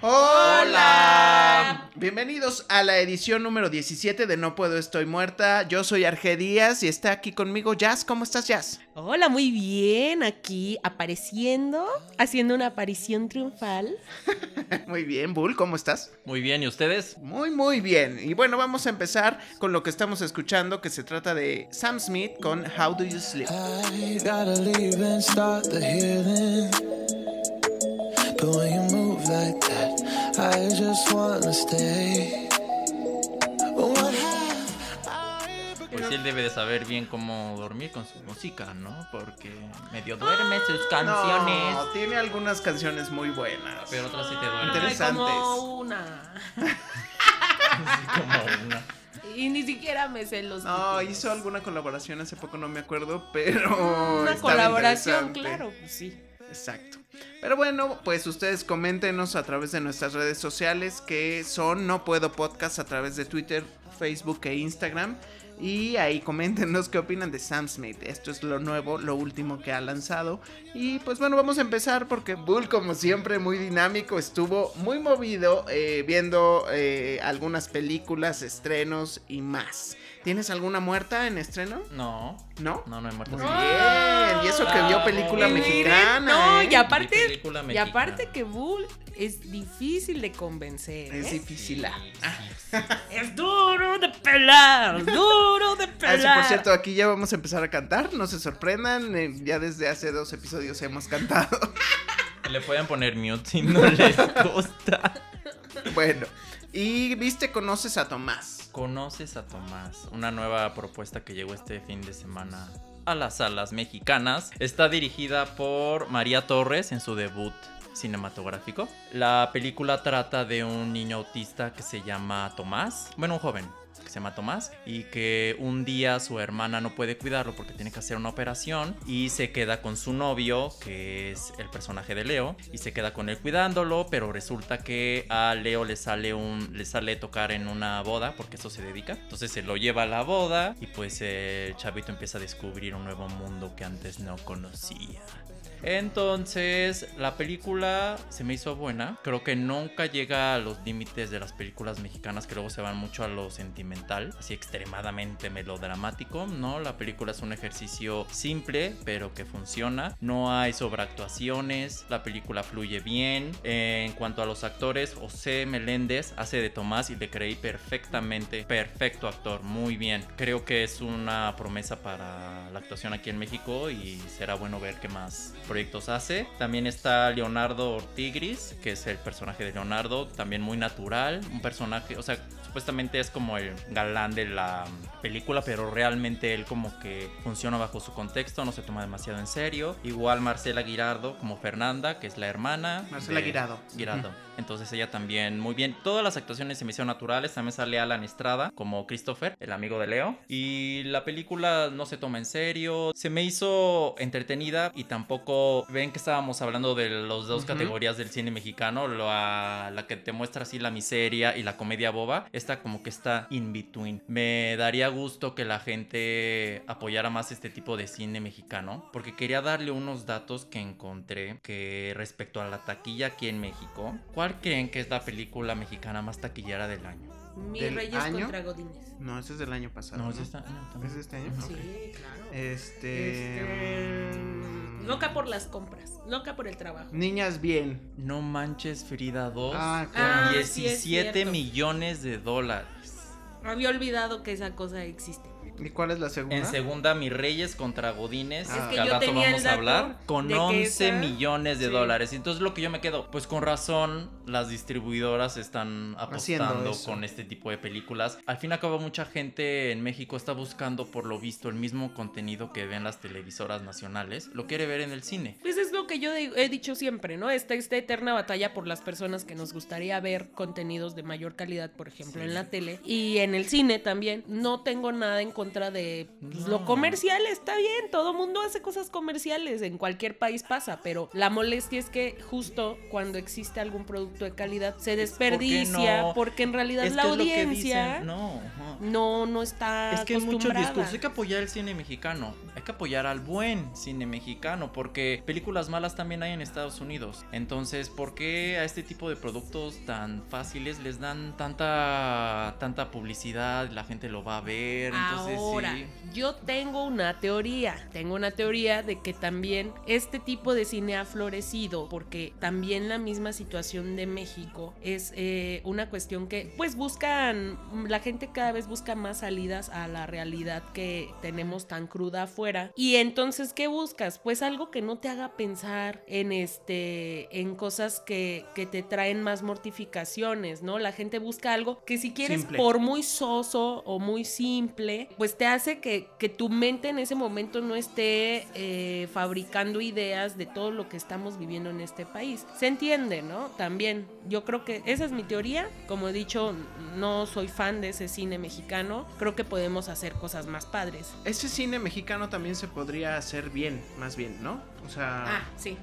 Hola. Bienvenidos a la edición número 17 de No Puedo Estoy Muerta. Yo soy Arge Díaz y está aquí conmigo Jazz. ¿Cómo estás, Jazz? Hola, muy bien. Aquí apareciendo, haciendo una aparición triunfal. muy bien, Bull, ¿cómo estás? Muy bien, ¿y ustedes? Muy, muy bien. Y bueno, vamos a empezar con lo que estamos escuchando, que se trata de Sam Smith con How Do You Sleep. I gotta leave and start the healing. But when you move like that, I just wanna stay. What have Pues sí, él debe de saber bien cómo dormir con su música, ¿no? Porque medio duerme sus canciones. No, tiene algunas canciones muy buenas. Pero otras sí te duermen. Interesantes. Como una. como una. Y ni siquiera me sé los. No, títulos. hizo alguna colaboración hace poco, no me acuerdo, pero. Una colaboración, claro, pues sí. Exacto. Pero bueno, pues ustedes coméntenos a través de nuestras redes sociales que son No Puedo Podcast a través de Twitter, Facebook e Instagram. Y ahí coméntenos qué opinan de Sam Smith. Esto es lo nuevo, lo último que ha lanzado. Y pues bueno, vamos a empezar porque Bull, como siempre, muy dinámico, estuvo muy movido eh, viendo eh, algunas películas, estrenos y más. ¿Tienes alguna muerta en estreno? No, ¿No? no, no hay muertes. Muy bien. Y eso que vio película mexicana. No, ¿eh? y aparte, Mi película y aparte que Bull es difícil de convencer. Es ¿eh? difícil. ah. Es duro de pelar, duro de Ah, sí, por cierto, aquí ya vamos a empezar a cantar, no se sorprendan, eh, ya desde hace dos episodios hemos cantado. Le pueden poner mute si no les gusta. bueno, y viste, conoces a Tomás. ¿Conoces a Tomás? Una nueva propuesta que llegó este fin de semana a las salas mexicanas. Está dirigida por María Torres en su debut cinematográfico. La película trata de un niño autista que se llama Tomás. Bueno, un joven que se llama Tomás y que un día su hermana no puede cuidarlo porque tiene que hacer una operación y se queda con su novio que es el personaje de Leo y se queda con él cuidándolo pero resulta que a Leo le sale un le sale tocar en una boda porque eso se dedica. Entonces se lo lleva a la boda y pues el chavito empieza a descubrir un nuevo mundo que antes no conocía entonces, la película se me hizo buena. Creo que nunca llega a los límites de las películas mexicanas que luego se van mucho a lo sentimental, así extremadamente melodramático. No, la película es un ejercicio simple, pero que funciona. No hay sobreactuaciones, la película fluye bien. En cuanto a los actores, José Meléndez hace de Tomás y le creí perfectamente. Perfecto actor, muy bien. Creo que es una promesa para la actuación aquí en México y será bueno ver qué más proyectos hace. También está Leonardo Ortigris, que es el personaje de Leonardo, también muy natural, un personaje, o sea, supuestamente es como el galán de la película, pero realmente él como que funciona bajo su contexto, no se toma demasiado en serio. Igual Marcela Girardo como Fernanda, que es la hermana. Marcela de- Guirado. Girardo. Entonces ella también muy bien. Todas las actuaciones se me hicieron naturales. También sale Alan Estrada como Christopher, el amigo de Leo. Y la película no se toma en serio. Se me hizo entretenida y tampoco ven que estábamos hablando de las dos Ujú. categorías del cine mexicano. La, la que te muestra así la miseria y la comedia boba. Esta como que está in between. Me daría gusto que la gente apoyara más este tipo de cine mexicano. Porque quería darle unos datos que encontré que respecto a la taquilla aquí en México. ¿Cuál creen que es la película mexicana más taquillera del año? Mi ¿Del Reyes año? contra Godines. No, ese es del año pasado. No, No, es esta año ¿Es este año? Sí, Ok. claro. Este. Este, Loca por las compras, loca por el trabajo. Niñas bien. No manches Frida 2 Ah, con claro. Ah, sí, es 17 cierto. millones de dólares. Había olvidado que esa cosa existe. ¿Y cuál es la segunda? En segunda, Mis Reyes contra Godines. Es que, que al yo rato vamos a hablar. Con de que 11 esa- millones de sí. dólares. Entonces, lo que yo me quedo, pues con razón, las distribuidoras están apostando con este tipo de películas. Al fin y al cabo, mucha gente en México está buscando, por lo visto, el mismo contenido que ven las televisoras nacionales. Lo quiere ver en el cine. Pues es lo que yo he dicho siempre, ¿no? Esta, esta eterna batalla por las personas que nos gustaría ver contenidos de mayor calidad, por ejemplo, Sí. en la tele y en el cine también. No tengo nada en contra contra de pues, lo comercial, está bien, todo mundo hace cosas comerciales, en cualquier país pasa, pero la molestia es que justo cuando existe algún producto de calidad se desperdicia no? porque en realidad Es la audiencia No, no, no está Es que es mucho acostumbrada. discurso. Hay que apoyar el cine mexicano. Hay que apoyar al buen cine mexicano. Porque películas malas también hay en Estados Unidos. Entonces, ¿por qué a este tipo de productos tan fáciles les dan tanta, tanta publicidad? La gente lo va a ver. Entonces, Ahora, sí. yo tengo una teoría. Tengo una teoría de que también este tipo de cine ha florecido porque también la misma situación de México es eh, una cuestión que, pues, buscan. La gente cada vez busca más salidas a la realidad que tenemos tan cruda afuera. Y entonces, ¿qué buscas? Pues algo que no te haga pensar en este. en cosas que, que te traen más mortificaciones, ¿no? La gente busca algo que si quieres Simple. por muy soso o muy simple, pues te hace que, que tu mente en ese momento no esté eh, fabricando ideas de todo lo que estamos viviendo en este país. Se entiende, ¿no? También, yo creo que esa es mi teoría. Como he dicho, no soy fan de ese cine mexicano. Creo que podemos hacer cosas más padres. Ese cine mexicano también se podría hacer bien, más bien, ¿no? O sea, Ah, sí.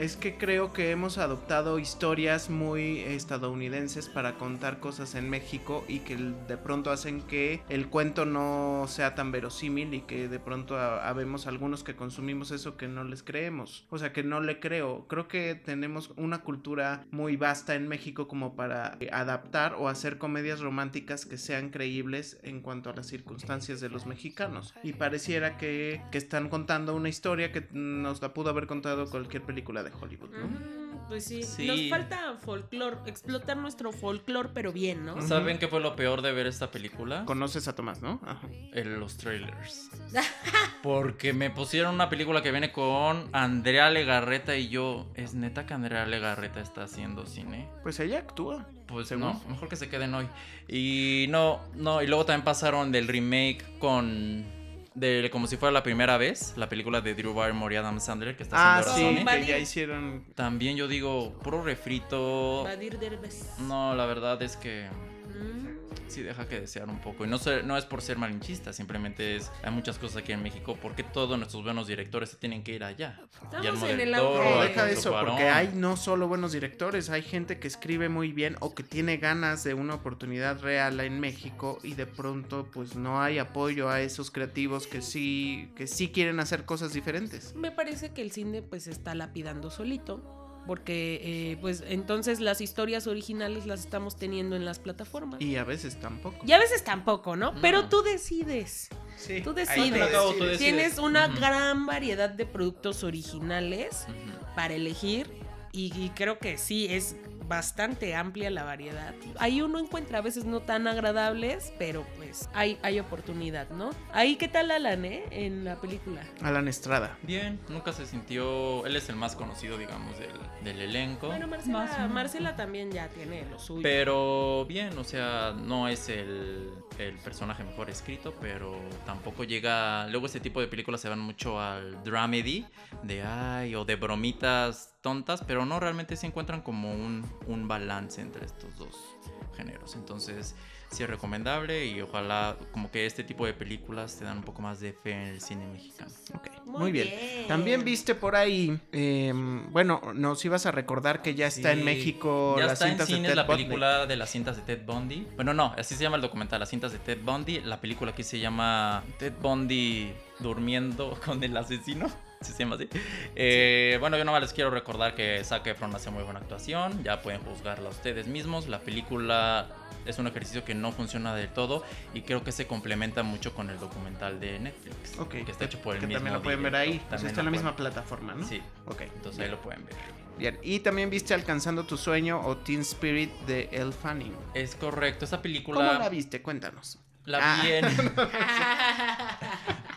Es que creo que hemos adoptado historias muy estadounidenses para contar cosas en México y que de pronto hacen que el cuento no sea tan verosímil y que de pronto ha- habemos algunos que consumimos eso que no les creemos. O sea, que no le creo. Creo que tenemos una cultura muy vasta en México como para eh, adaptar o hacer comedias románticas que sean creíbles en cuanto a las circunstancias de los mexicanos. Y pareciera que, que están contando una historia que nos la pudo haber contado cualquier película de Hollywood, ¿no? Mm, Pues sí. Sí. nos falta folclore, explotar nuestro folclore, pero bien, ¿no? ¿Saben qué fue lo peor de ver esta película? Conoces a Tomás, ¿no? Ajá. en los trailers. Porque me pusieron una película que viene con Andrea Legarreta y yo. ¿Es neta que Andrea Legarreta está haciendo cine? Pues ella actúa. Pues Según. no, mejor que se queden hoy. Y no, no, y luego también pasaron del remake con. De, como si fuera la primera vez, la película de Drew Barrymore y Adam Sandler que está Ah, haciendo sí, ahora Sony. Que ya hicieron. También yo digo, puro refrito. Badir Derbez. No, la verdad es que. Sí deja que desear un poco. Y no, sé, no es por ser malinchista, simplemente es. Hay muchas cosas aquí en México. porque todos nuestros buenos directores se tienen que ir allá? Estamos en el. No, deja de eso, porque hay no solo buenos directores, hay gente que escribe muy bien o que tiene ganas de una oportunidad real en México y de pronto pues no hay apoyo a esos creativos que sí que sí quieren hacer cosas diferentes. Me parece que el cine pues está lapidando solito. Porque eh, pues entonces las historias originales las estamos teniendo en las plataformas. Y, Y a veces tampoco. a veces tampoco, ¿no? Pero No. tú decides. Sí, Tú decides. Tú. Tienes una gran variedad de productos originales para elegir. Y, y creo que sí, es bastante amplia la variedad. Ahí uno encuentra a veces no tan agradables, pero pues hay, hay oportunidad, ¿no? Ahí, ¿qué tal Alan, eh? En la película. Alan Estrada. Bien, nunca se sintió. Él es el más conocido, digamos, del, del elenco. Bueno, Marcela, Marcela también ya tiene lo suyo. Pero bien, o sea, no es el, el personaje mejor escrito, pero tampoco llega. Luego, este tipo de películas se van mucho al dramedy, de ay, o de bromitas tontas, pero no realmente se encuentran como un, un balance entre estos dos géneros. Entonces, sí es recomendable y ojalá, como que este tipo de películas te dan un poco más de fe en el cine mexicano. Ok, Muy muy, bien. bien. También viste por ahí, eh, bueno, nos ibas a recordar que ya está en México ya las está en cintas de cines Ted la Bundy. película de las cintas de Ted Bundy. Bueno, no, así se llama el documental, las cintas de Ted Bundy. La película aquí se llama Ted Bundy durmiendo con el asesino. ¿Sí se llama así? Eh, bueno, yo nomás les quiero recordar que Zac Efron hace muy buena actuación. Ya pueden juzgarla ustedes mismos. La película es un ejercicio que no funciona del todo y creo que se complementa mucho con el documental de Netflix. Ok, que está hecho por el que mismo también lo pueden ver ahí, pues También está en la misma plataforma, ¿no? Sí, Ok, entonces bien. ahí lo pueden ver. Bien, y también viste Alcanzando tu sueño o Teen Spirit de Elle Fanning. Es correcto, esta película... ¿Cómo la viste? Cuéntanos. La Ah. vi en...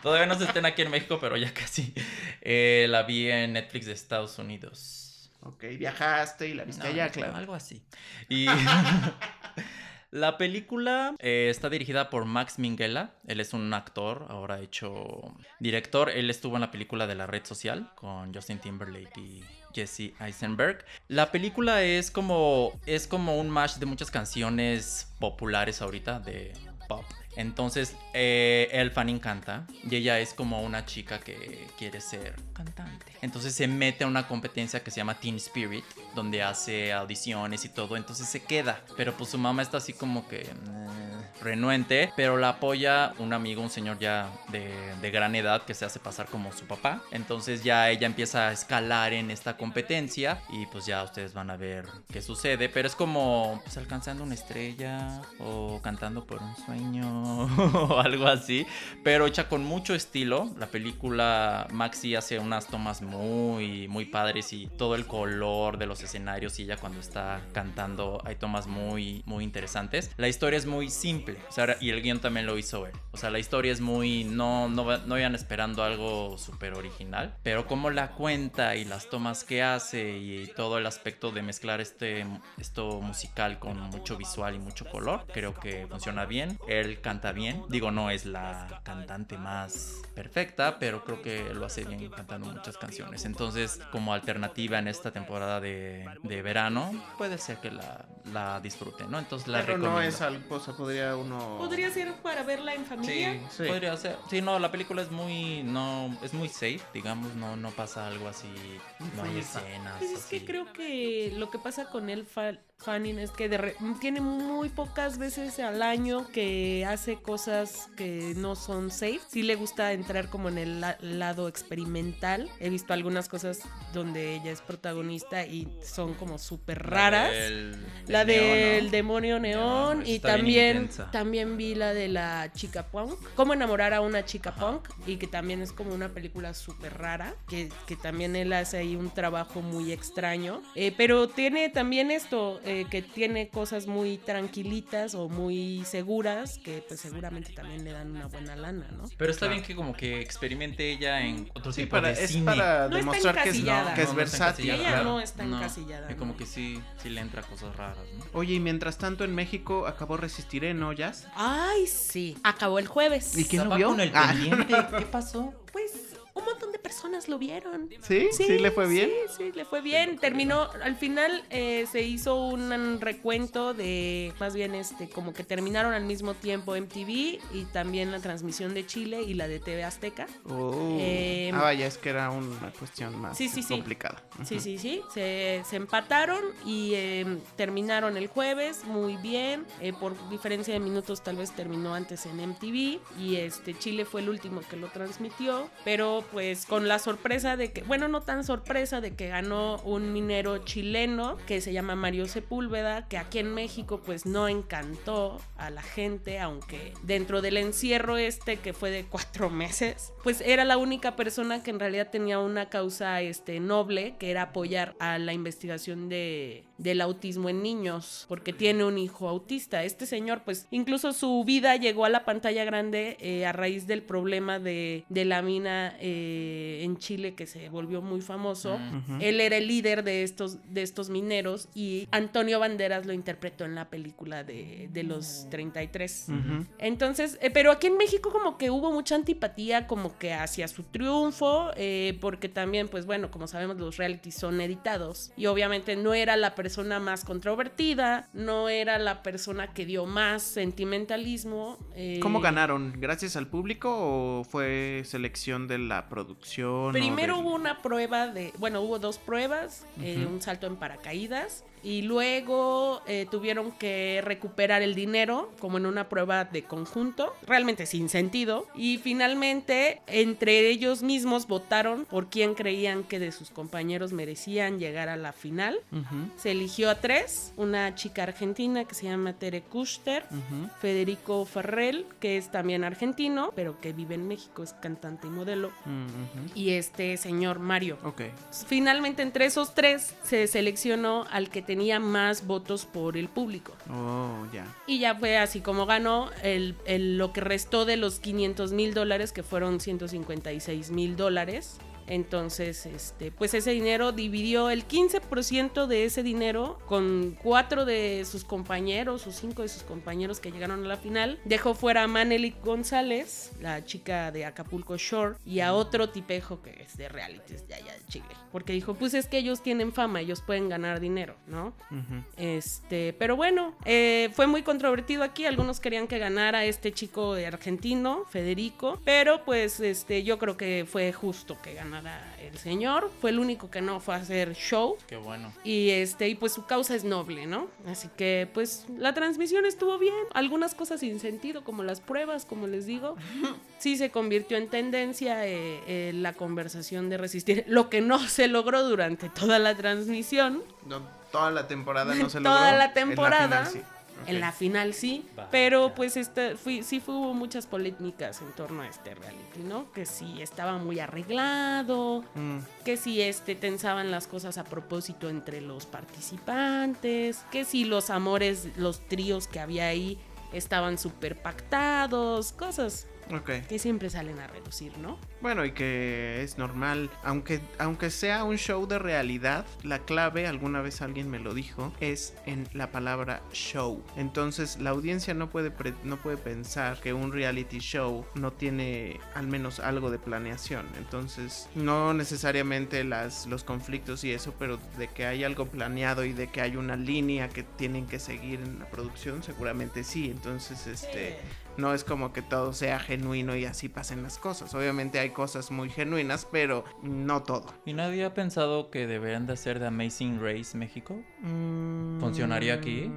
Todavía no se estén aquí en México, pero ya casi. Eh, la vi en Netflix de Estados Unidos. Ok, viajaste y la viste No, allá, claro. Algo así. Y la película eh, está dirigida por Max Minghella. Él es un actor, ahora hecho director. Él estuvo en la película de la red social con Justin Timberlake y Jesse Eisenberg. La película es como es como un mash de muchas canciones populares ahorita de pop. Entonces, eh, el Fanning canta y ella es como una chica que quiere ser cantante. Entonces se mete a una competencia que se llama Teen Spirit, donde hace audiciones y todo. Entonces se queda. Pero pues su mamá está así como que... eh, renuente, pero la apoya un amigo, un señor ya de, de gran edad que se hace pasar como su papá. Entonces ya ella empieza a escalar en esta competencia y pues ya ustedes van a ver qué sucede. Pero es como pues, alcanzando una estrella o cantando por un sueño o algo así. Pero hecha con mucho estilo. La película Maxi hace unas tomas muy, muy padres y todo el color de los escenarios y ella cuando está cantando hay tomas muy, muy interesantes. La historia es muy simple y el guion también lo hizo él. O sea, la historia es muy... No, no, no vayan esperando algo súper original, pero como la cuenta y las tomas que hace y todo el aspecto de mezclar este, esto musical con mucho visual y mucho color, creo que funciona bien. Canta bien. Digo, no es la cantante más perfecta, pero creo que lo hace bien cantando muchas canciones. Entonces, como alternativa en esta temporada de, de verano, puede ser que la, la disfruten, ¿no? Entonces la Pero no recomiendo. es algo, o sea, podría uno... Podría ser para verla en familia. Sí. Podría ser. Sí, no, la película es muy, no, es muy safe, digamos, no, no pasa algo así, no hay escenas. Pues es que así. creo que lo que pasa con el Fanning es que de re- tiene muy pocas veces al año que hace cosas que no son safe. Sí le gusta entrar como en el la- lado experimental. He visto algunas cosas donde ella es protagonista y son como súper raras. La del del ¿no? demonio neón Neón, y también, también vi la de la chica punk. Cómo enamorar a una chica punk y que también es como una película súper rara, que, que también él hace ahí un trabajo muy extraño. Eh, pero tiene también esto, eh, que tiene cosas muy tranquilitas o muy seguras, que pues seguramente también le dan una buena lana, ¿no? Pero está bien que como que experimente ella en otro Sí, tipo para, de es cine. para No está demostrar que es, encasillada. que es No, no versátil. encasillada, Ella claro. no está encasillada, Y como ¿no? que sí, sí le entra cosas raras, ¿no? Oye, y mientras tanto en México acabó Resistiré, ¿no, Jazz? Ay, sí. Acabó el jueves. ¿Y quién lo vio? con el Ah. pendiente. ¿Qué pasó? Pues un montón de personas lo vieron. ¿Sí? ¿Sí, le fue bien? Sí, sí, le fue bien. Terminó, al final eh, se hizo un recuento de, más bien este, como que terminaron al mismo tiempo MTV y también la transmisión de Chile y la de TV Azteca. Oh. Eh, ah, vaya, es que era una cuestión más Sí, sí, sí. complicada. Sí, sí, sí. Se, se empataron y eh, terminaron el jueves muy bien. Eh, por diferencia de minutos tal vez terminó antes en MTV y este Chile fue el último que lo transmitió. Pero pues con la sorpresa de que, bueno, no tan sorpresa de que ganó un minero chileno que se llama Mario Sepúlveda, que aquí en México pues no encantó a la gente, aunque dentro del encierro este que fue de cuatro meses, pues era la única persona que en realidad tenía una causa este, noble, que era apoyar a la investigación de, del autismo en niños, porque tiene un hijo autista. Este señor, pues incluso su vida llegó a la pantalla grande eh, a raíz del problema de, de la mina eh, en Chile que se volvió muy famoso. Ujú. Él era el líder de estos, de estos mineros y Antonio Banderas lo interpretó en la película de, de los 33. Ujú. Entonces, eh, pero aquí en México como que hubo mucha antipatía como que hacia su triunfo, eh, porque también, pues bueno, como sabemos, los realities son editados y obviamente no era la persona más controvertida, no era la persona que dio más sentimentalismo. eh, ¿Cómo ganaron? ¿Gracias al público o fue selección de la producción? Primero hubo una prueba de, bueno, hubo dos pruebas, eh, un salto en paracaídas y luego eh, tuvieron que recuperar el dinero como en una prueba de conjunto, realmente sin sentido. Y finalmente entre ellos mismos votaron por quién creían que de sus compañeros merecían llegar a la final. Se eligió a tres, una chica argentina que se llama Tere Kuster. Federico Ferrell, que es también argentino, pero que vive en México, es cantante y modelo, Mm, y este señor Mario. Finalmente entre esos tres se seleccionó al que tenía más votos por el público. Oh, ya. Y ya fue así como ganó el, el- lo que restó de los 500 mil dólares, que fueron 156 mil dólares. Entonces, este, pues ese dinero dividió el 15% de ese dinero con cuatro de sus compañeros o cinco de sus compañeros que llegaron a la final. Dejó fuera a Maneli González, la chica de Acapulco Shore, y a otro tipejo que es de realities de allá de Chile. Porque dijo, pues es que ellos tienen fama, ellos pueden ganar dinero, ¿no? Este, pero bueno, eh, fue muy controvertido aquí. Algunos querían que ganara este chico de argentino, Federico, pero pues este, yo creo que fue justo que ganara el señor. Fue el único que no fue a hacer show. Qué bueno. Y este, y pues su causa es noble, ¿no? Así que pues la transmisión estuvo bien. Algunas cosas sin sentido, como las pruebas, como les digo. Sí se convirtió en tendencia eh, eh, la conversación de resistir. Lo que no se logró durante toda la transmisión. No, toda la temporada no se Toda logró. la En temporada. final sí. En la final sí, pero pues este, fui, sí fue- hubo muchas polémicas en torno a este reality, ¿no? Que si estaba muy arreglado, Mm. que si este tensaban las cosas a propósito entre los participantes, que si los amores, los tríos que había ahí estaban súper pactados, cosas Que siempre salen a relucir, ¿no? Bueno, y que es normal, aunque, aunque sea un show de realidad, la clave, alguna vez alguien me lo dijo, es en la palabra show. Entonces la audiencia no puede, pre- no puede pensar que un reality show no tiene al menos algo de planeación. Entonces no necesariamente las, los conflictos y eso, pero de que hay algo planeado y de que hay una línea que tienen que seguir en la producción, seguramente sí. Entonces, este... No es como que todo sea genuino y así pasen las cosas. Obviamente hay cosas muy genuinas, pero no todo. ¿Y nadie ha pensado que deberían de hacer de Amazing Race México? ¿Funcionaría aquí?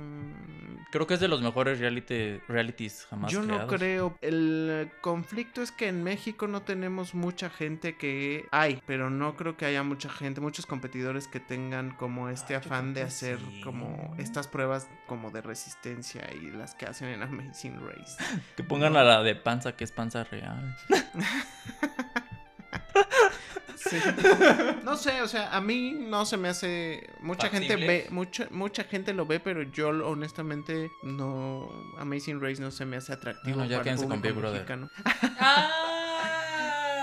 Creo que es de los mejores reality, realities jamás Yo no creo. El conflicto es que en México no tenemos mucha gente que hay, pero no creo que haya mucha gente, muchos competidores que tengan como este Ah, yo afán de hacer sí. como estas pruebas como de resistencia y las que hacen en Amazing Race. Que pongan a la de panza, que es panza real. No sé, o sea, a mí no se me hace. Mucha gente ve, mucha, mucha gente lo ve, pero yo honestamente no. Amazing Race no se me hace atractivo. Bueno, ya para quédense con público Big Brother. mexicano. ¡Ah!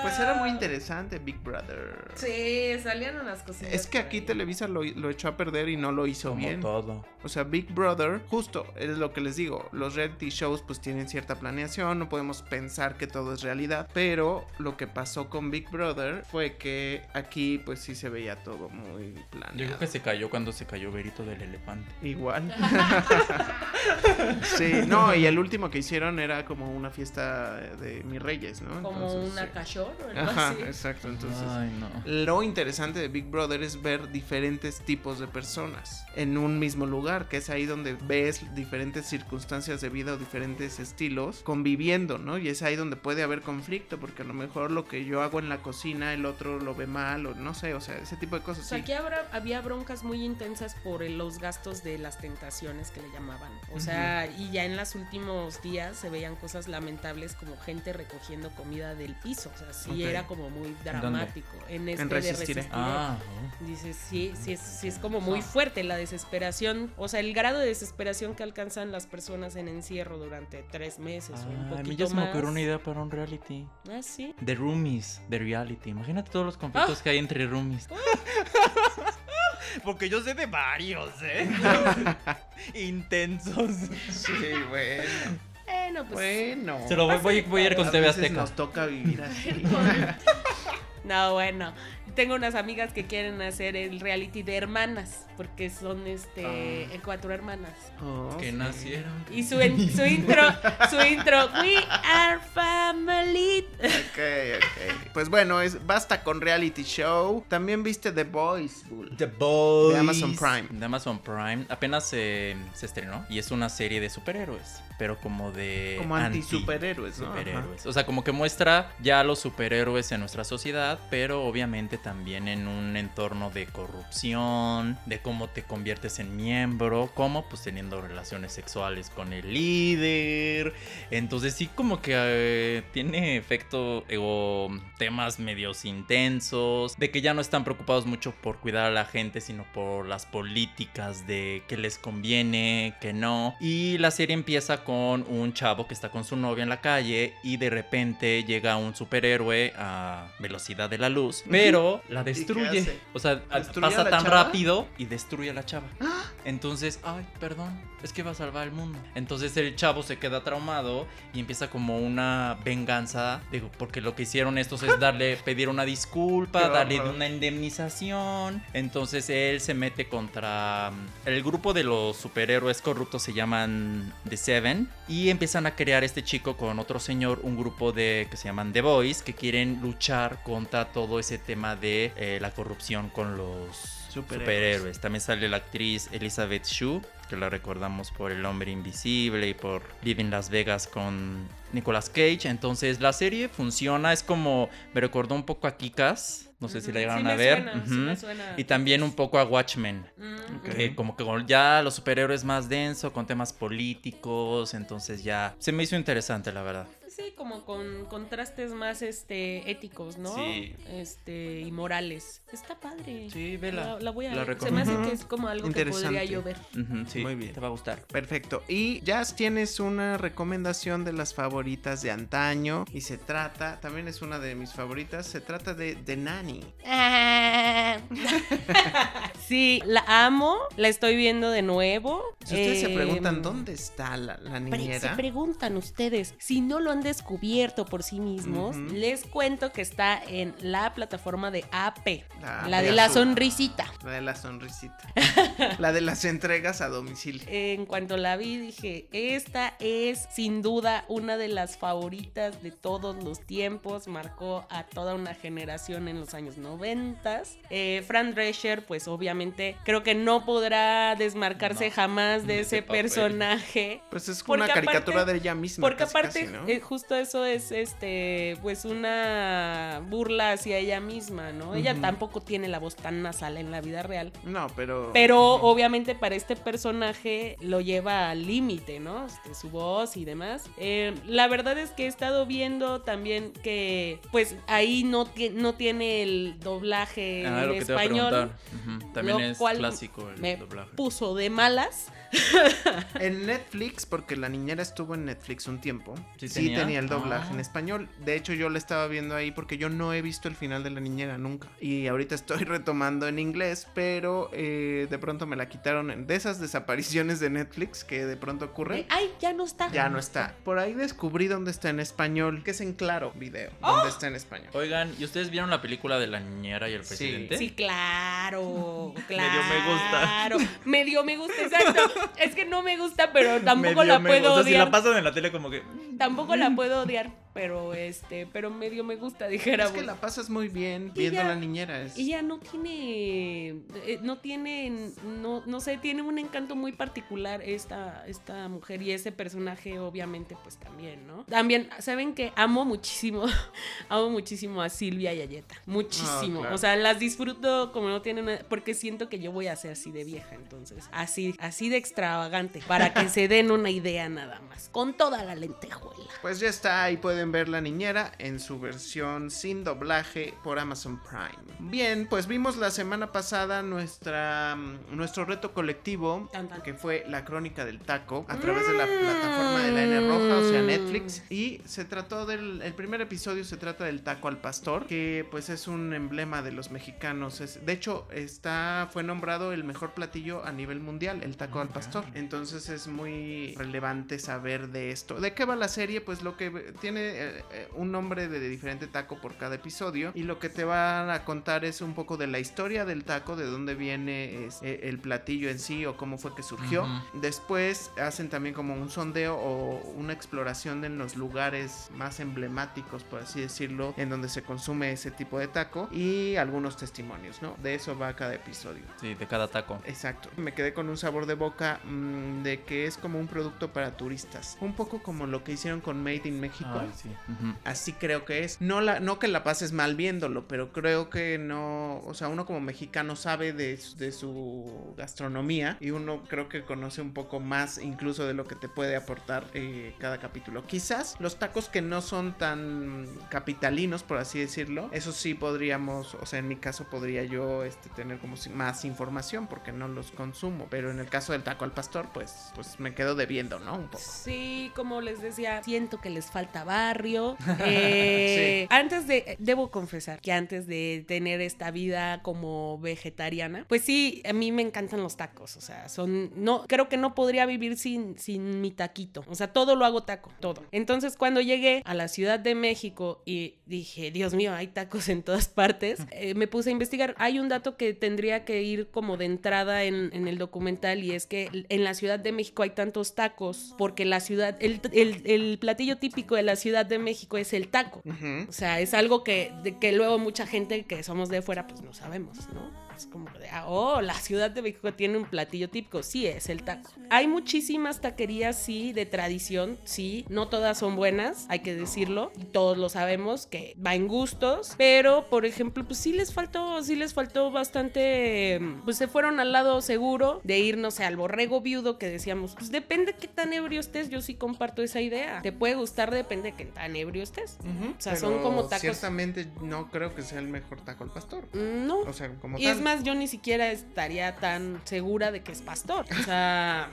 Pues era muy interesante, Big Brother. Sí, salían unas cositas. Es que aquí ahí. Televisa lo, lo echó a perder y no lo hizo Como bien. todo. O sea, Big Brother, justo, es lo que les digo. Los reality shows pues tienen cierta planeación, no podemos pensar que todo es realidad. Pero lo que pasó con Big Brother fue que aquí pues sí se veía todo muy planeado. Yo creo que se cayó cuando se cayó Berito del elefante. Igual. sí, no, y el último que hicieron era como una fiesta de mis reyes, ¿no? Como Entonces, una sí. Cachorro, ¿no? Ajá, Así. exacto. Entonces, Ay, no. lo interesante de Big Brother es ver diferentes tipos de personas en un mismo lugar, que es ahí donde ves diferentes circunstancias de vida o diferentes estilos conviviendo, ¿no? Y es ahí donde puede haber conflicto, porque a lo mejor lo que yo hago en la cocina, el otro lo ve mal, o no sé, o sea, ese tipo de cosas. O sea, sí. aquí habrá- había broncas muy intensas por los gastos de las tentaciones que le llamaban. O sea, y ya en los últimos días se veían cosas lamentables como gente recogiendo comida del piso. O sea, sí era como muy dramático. En este En de Resistiré. Resistiré. Ah, Dices, sí, sí es, sí es como muy fuerte la desesperación, o sea, el grado de desesperación que alcanzan las personas en encierro durante tres meses o un Ah, a poquito mí ya se me ocurrió una idea para un reality. Ah, sí. The Roomies, The Reality. Imagínate todos los Ah. conflictos que hay entre roomies. Porque yo sé de varios, ¿eh? Intensos. Sí, bueno. Bueno, pues. Bueno. Se lo voy, voy, voy a ir con A TV veces Azteca. nos toca vivir así. No, bueno. Tengo unas amigas que quieren hacer el reality de hermanas, porque son este Ah. eh, cuatro hermanas. Oh, Que sí. nacieron. Y su, en- su intro, su intro, We are family. Ok, ok. Pues bueno, es basta con reality show. También viste The Boys, Bull. The Boys. De Amazon Prime. De Amazon Prime. Apenas se, se estrenó. Y es una serie de superhéroes. Pero como de. Como anti-superhéroes, ¿no? Superhéroes. O sea, como que muestra ya a los superhéroes en nuestra sociedad. Pero obviamente también en un entorno de corrupción. De cómo te conviertes en miembro. Cómo, pues teniendo relaciones sexuales con el líder. Entonces, sí, como que eh, tiene efectos cierto o temas medios intensos, de que ya no están preocupados mucho por cuidar a la gente, sino por las políticas de qué les conviene, qué no. Y la serie empieza con un chavo que está con su novia en la calle y de repente llega un superhéroe a velocidad de la luz, pero la destruye. O sea, ¿Destruye a pasa tan chava? rápido y destruye a la chava. Entonces, ay, perdón, es que va a salvar el mundo. Entonces el chavo se queda traumado y empieza como una venganza, digo, porque lo que hicieron estos es darle, pedir una disculpa, darle una indemnización. Entonces él se mete contra mm, el grupo de los superhéroes corruptos se llaman The Seven y empiezan a crear este chico con otro señor un grupo de que se llaman The Boys que quieren luchar contra todo ese tema de eh, la corrupción con los Superhéroes. superhéroes. También sale la actriz Elizabeth Shue, que la recordamos por El Hombre Invisible y por Living Las Vegas con Nicolas Cage. Entonces la serie funciona, es como, me recordó un poco a Kikas, no sé si la llegaron sí a ver. suena, sí Ujú. me suena. Y también un poco a Watchmen. Mm. Que como que ya los superhéroes más denso, con temas políticos, entonces ya se me hizo interesante, la verdad. Sí, como con contrastes más este éticos, ¿no? Sí. Este y morales. Está padre. Sí, vela. La, la voy a La ver. Se me hace que es como algo que podría Interesante. yo ver. Sí, Muy bien. te va a gustar. Perfecto. Y Jazz tienes una recomendación de las favoritas de antaño. Y se trata, también es una de mis favoritas, se trata de The Nanny. sí, la amo, la estoy viendo de nuevo. Si ustedes se preguntan dónde está la, la Pre- se niñera. preguntan ustedes, si no lo han descubierto por sí mismos, les cuento que está en la plataforma de AP, La de la sonrisita. La de la sonrisita. la de las entregas a domicilio. En cuanto la vi dije, esta es sin duda una de las favoritas de todos los tiempos, marcó a toda una generación en los años 90. Eh, Fran Drescher, pues obviamente creo que no podrá desmarcarse No, jamás de ese papel. personaje. Pues es una caricatura aparte- de ella misma. Porque casi, aparte, casi, ¿no? eh, justo eso es este, pues una burla hacia ella misma, ¿no? Ella tampoco tiene la voz tan nasal en la vida real. No, pero. Pero obviamente para este personaje lo lleva al límite, ¿no? Este, su voz y demás. Eh, la verdad es que he estado viendo también que pues ahí no, no tiene el doblaje Ah, en lo que te iba a español. También lo es cual clásico el Me doblaje. puso de malas. En Netflix, porque la niñera estuvo en Netflix un tiempo, ¿Sí sí, tenía? tenía? el doblaje Ah. en español. De hecho, yo la estaba viendo ahí porque yo no he visto el final de la niñera nunca. Y ahorita estoy retomando en inglés, pero eh, de pronto me la quitaron de esas desapariciones de Netflix que de pronto ocurren. Ay, ya no está. Ya no está. Por ahí descubrí dónde está en español, que es en claro video, ¡Oh! dónde está en español. Oigan, ¿y ustedes vieron la película de la niñera y el presidente? Sí, claro, claro. Medio me gusta. Medio me gusta, exacto. Es que no me gusta, pero tampoco Medio la me- puedo o sea, si odiar. la pasan en la tele como que... Tampoco la puedo odiar, pero este, pero medio me gusta, dijera. Es que la pasas muy bien Y viendo ya- a la niñera. Es... Ella no tiene, eh, no tiene, no, no sé, tiene un encanto muy particular esta, esta mujer y ese personaje obviamente pues también, ¿no? También, ¿saben que Amo muchísimo, amo muchísimo a Silvia y a Yeta, muchísimo. Ah, claro. O sea, las disfruto como no tienen, una- porque siento que yo voy a ser así de vieja, entonces, así, así de extravagante, para que se den una idea nada más, con toda la lentejuela. Pues ya está, ahí pueden ver La Niñera en su versión sin doblaje por Amazon Prime. Bien, pues vimos la semana pasada nuestra, mm, nuestro reto colectivo, que fue la crónica del taco, a través de la plataforma de la N roja, o sea Mm. Netflix. Y se trató del, el primer episodio se trata del taco al pastor, que pues es un emblema de los mexicanos. Es, de hecho, está, fue nombrado el mejor platillo a nivel mundial, el taco al pastor. Entonces es muy relevante saber de esto. ¿De qué va la serie? Pues lo que tiene eh, eh, un nombre de, de diferente taco por cada episodio. Y lo que te van a contar es un poco de la historia del taco, de dónde viene es, eh, el platillo en sí o cómo fue que surgió. Después hacen también como un sondeo o una exploración en los lugares más emblemáticos, por así decirlo, en donde se consume ese tipo de taco y algunos testimonios, ¿no? De eso va cada episodio. Sí, de cada taco. Exacto. Me quedé con un sabor de boca mm, de que es como un producto para turistas. Un poco como lo que hicieron con Made in México. Sí. Así creo que es. No, la, no que la pases mal viéndolo, pero creo que no. O sea, uno como mexicano sabe de, su- de su gastronomía y uno creo que conoce un poco más incluso de lo que te puede aportar eh, cada capítulo. Quizás los tacos que no son tan capitalinos, por así decirlo, eso sí podríamos, o sea, en mi caso podría yo este, tener como si- más información porque no los consumo. Pero en el caso del taco al pastor, pues, pues me quedo debiendo, ¿no? Un poco. Sí, como les decía, siento que les falta barrio. Eh, Antes de, debo confesar que antes de tener esta vida como vegetariana, pues sí, a mí me encantan los tacos. O sea, son, no, creo que no podría vivir sin, sin mi taquito. O sea, todo lo hago taco, todo. Entonces, cuando llegué a la Ciudad de México y dije, Dios mío, hay tacos en todas partes, eh, me puse a investigar. Hay un dato que tendría que ir como de entrada en, en el documental y es que en la Ciudad de México hay tantos tacos porque la ciudad, el, el- el platillo típico de la Ciudad de México es el taco. O sea, es algo que, de que luego mucha gente que somos de fuera pues no sabemos, ¿no? Es como de, ah, oh, la Ciudad de México tiene un platillo típico. Sí, es el taco. Hay muchísimas taquerías, sí, de tradición, sí. No todas son buenas, hay que decirlo. Y todos lo sabemos, que va en gustos. Pero, por ejemplo, pues sí les faltó, sí les faltó bastante. Pues se fueron al lado seguro de irnos al borrego viudo que decíamos, pues depende qué tan ebrio estés. Yo sí comparto esa idea. Te puede gustar, depende de qué tan ebrio estés. O sea, son como tacos- Ciertamente no creo que sea el mejor taco al pastor. Mm, No. O sea, como Y tal. es más, yo ni siquiera estaría tan segura de que es pastor. O sea,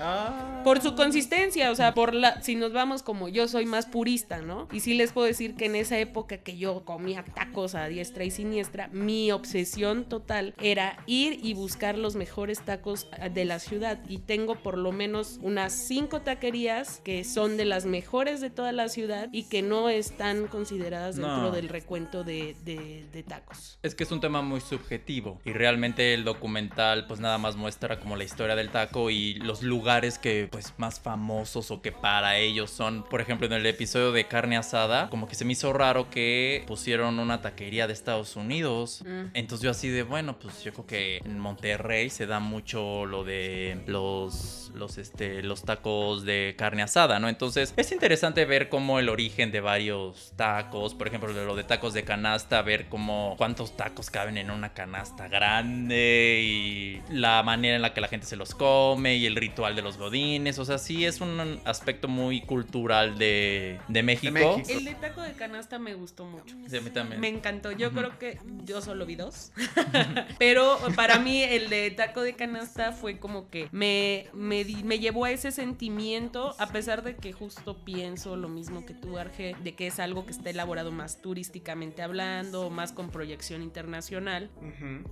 Ah. por su consistencia, o sea, por la, si nos vamos como yo soy más purista, ¿no? Y sí les puedo decir que en esa época que yo comía tacos a diestra y siniestra, mi obsesión total era ir y buscar los mejores tacos de la ciudad. Y tengo por lo menos unas cinco taquerías que son de las mejores de toda la ciudad y que no están consideradas dentro No. del recuento de, de- de tacos. Es que es un tema muy subjetivo y realmente el documental pues nada más muestra como la historia del taco y los lugares que pues más famosos o que para ellos son, por ejemplo en el episodio de carne asada, como que se me hizo raro que pusieron una taquería de Estados Unidos. Mm. Entonces yo así de, bueno, pues yo creo que en Monterrey se da mucho lo de los los este los tacos de carne asada, ¿no? Entonces, es interesante ver cómo el origen de varios tacos, por ejemplo, de lo de tacos de canasta, ver cómo cuántos tacos caben en una canasta grande y la manera en la que la gente se los come y el ritual de los godines, o sea, sí es un aspecto muy cultural de, de México. México. El de taco de canasta me gustó mucho. Sí, a mí también. Me encantó. Yo creo que yo solo vi dos. Pero para mí el de taco de canasta fue como que me, me, me llevó a ese sentimiento, a pesar de que justo pienso lo mismo que tú, Arge, de que es algo que está elaborado más turísticamente hablando, más con proyección internacional.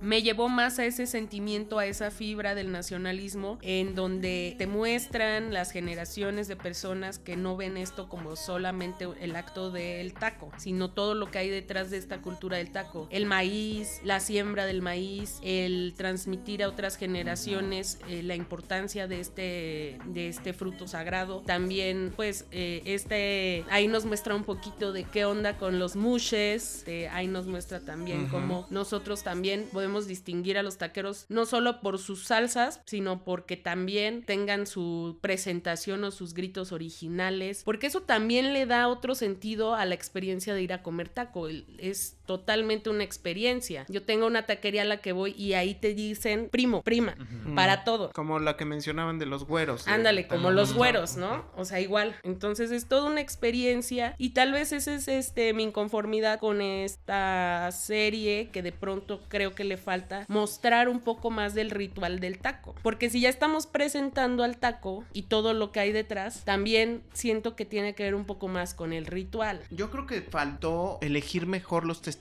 Me llevó más a ese sentimiento, a esa fibra del nacionalismo, en donde te muestran las generaciones de personas que no ven esto como solamente el acto del taco, sino todo lo que hay detrás de esta cultura del taco. El maíz, la siembra del maíz, el transmitir a otras generaciones eh, la importancia de este, de este fruto sagrado. También, pues, eh, este, ahí nos muestra un poquito de qué onda con los mushes, eh, ahí nos muestra también Ujú. cómo nosotros también podemos distinguir a los taqueros no solo por sus salsas, sino porque también tengan su presentación o sus gritos originales, porque eso también le da otro sentido a la experiencia de ir a comer taco. Es totalmente una experiencia. Yo tengo una taquería a la que voy y ahí te dicen primo, prima, para todo. Como la que mencionaban de los güeros. Ándale, como los güeros, ¿no? O sea, igual. Entonces es toda una experiencia y tal vez esa es este mi inconformidad con esta serie que de pronto creo que le falta mostrar un poco más del ritual del taco. Porque si ya estamos presentando al taco y todo lo que hay detrás, también siento que tiene que ver un poco más con el ritual. Yo creo que faltó elegir mejor los testimonios.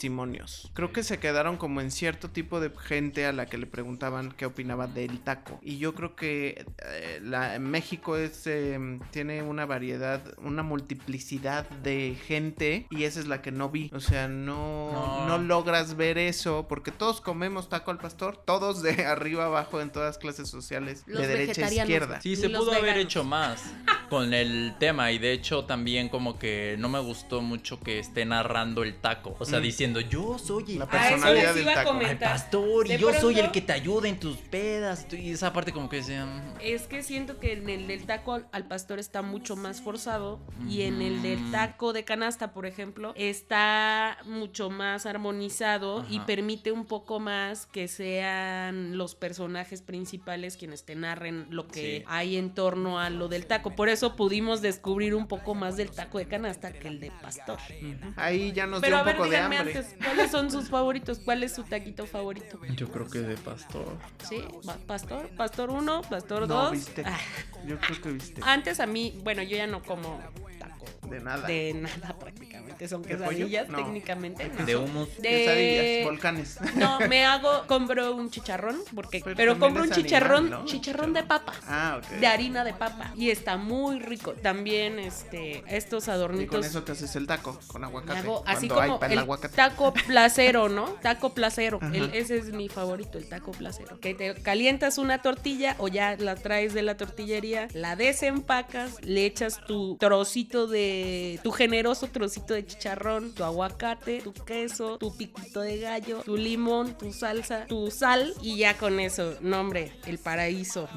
Creo que se quedaron como en cierto tipo de gente a la que le preguntaban qué opinaba del taco. Y yo creo que eh, la, México es, eh, tiene una variedad, una multiplicidad de gente y esa es la que no vi. O sea, no, No. no logras ver eso porque todos comemos taco al pastor, todos de arriba abajo en todas clases sociales, Los de derecha a izquierda. Sí, se los pudo haber hecho más. Con el tema y de hecho también como que no me gustó mucho que esté narrando el taco, o sea, Mm. diciendo yo soy el La personalidad del taco. el pastor y yo soy el que te ayuda en tus pedas y esa parte como que decía mm, Es que siento que en el del taco al- pastor está mucho más forzado y en el del Mm. taco de canasta, por ejemplo, está mucho más armonizado y permite un poco más que sean los personajes principales quienes te narren lo que Sí. hay en torno a lo del taco. Por eso pudimos descubrir un poco más del taco de canasta que el de pastor. Ahí ya nos Pero dio a un ver, poco de díganme hambre. antes, ¿cuáles son sus favoritos? ¿Cuál es su taquito favorito? yo creo que de pastor. ¿Sí? ¿Va- ¿Pastor? ¿Pastor 1? ¿Pastor No, 2? viste. Yo creo que viste. Antes a mí, bueno, yo ya no como taco De nada. de nada prácticamente. Son quesadillas No. técnicamente. no. De humus. De- Quesadillas, volcanes. No, me hago, compro un chicharrón, porque, Pero compro un animal, chicharrón, ¿no? chicharrón de papa. Ah, ok. De harina de papa. Y está muy rico. También, este, estos Y con adornitos. eso te haces el taco con me aguacate. hago así como el aguacate. taco placero, ¿no? Taco placero. El- ese es mi favorito, el taco placero. Que te calientas una tortilla o ya la traes de la tortillería, la desempacas, le echas tu trocito de, tu generoso trocito de chicharrón, tu aguacate, tu queso, tu piquito de gallo, tu limón, tu salsa, tu sal y ya con eso, no hombre, el paraíso.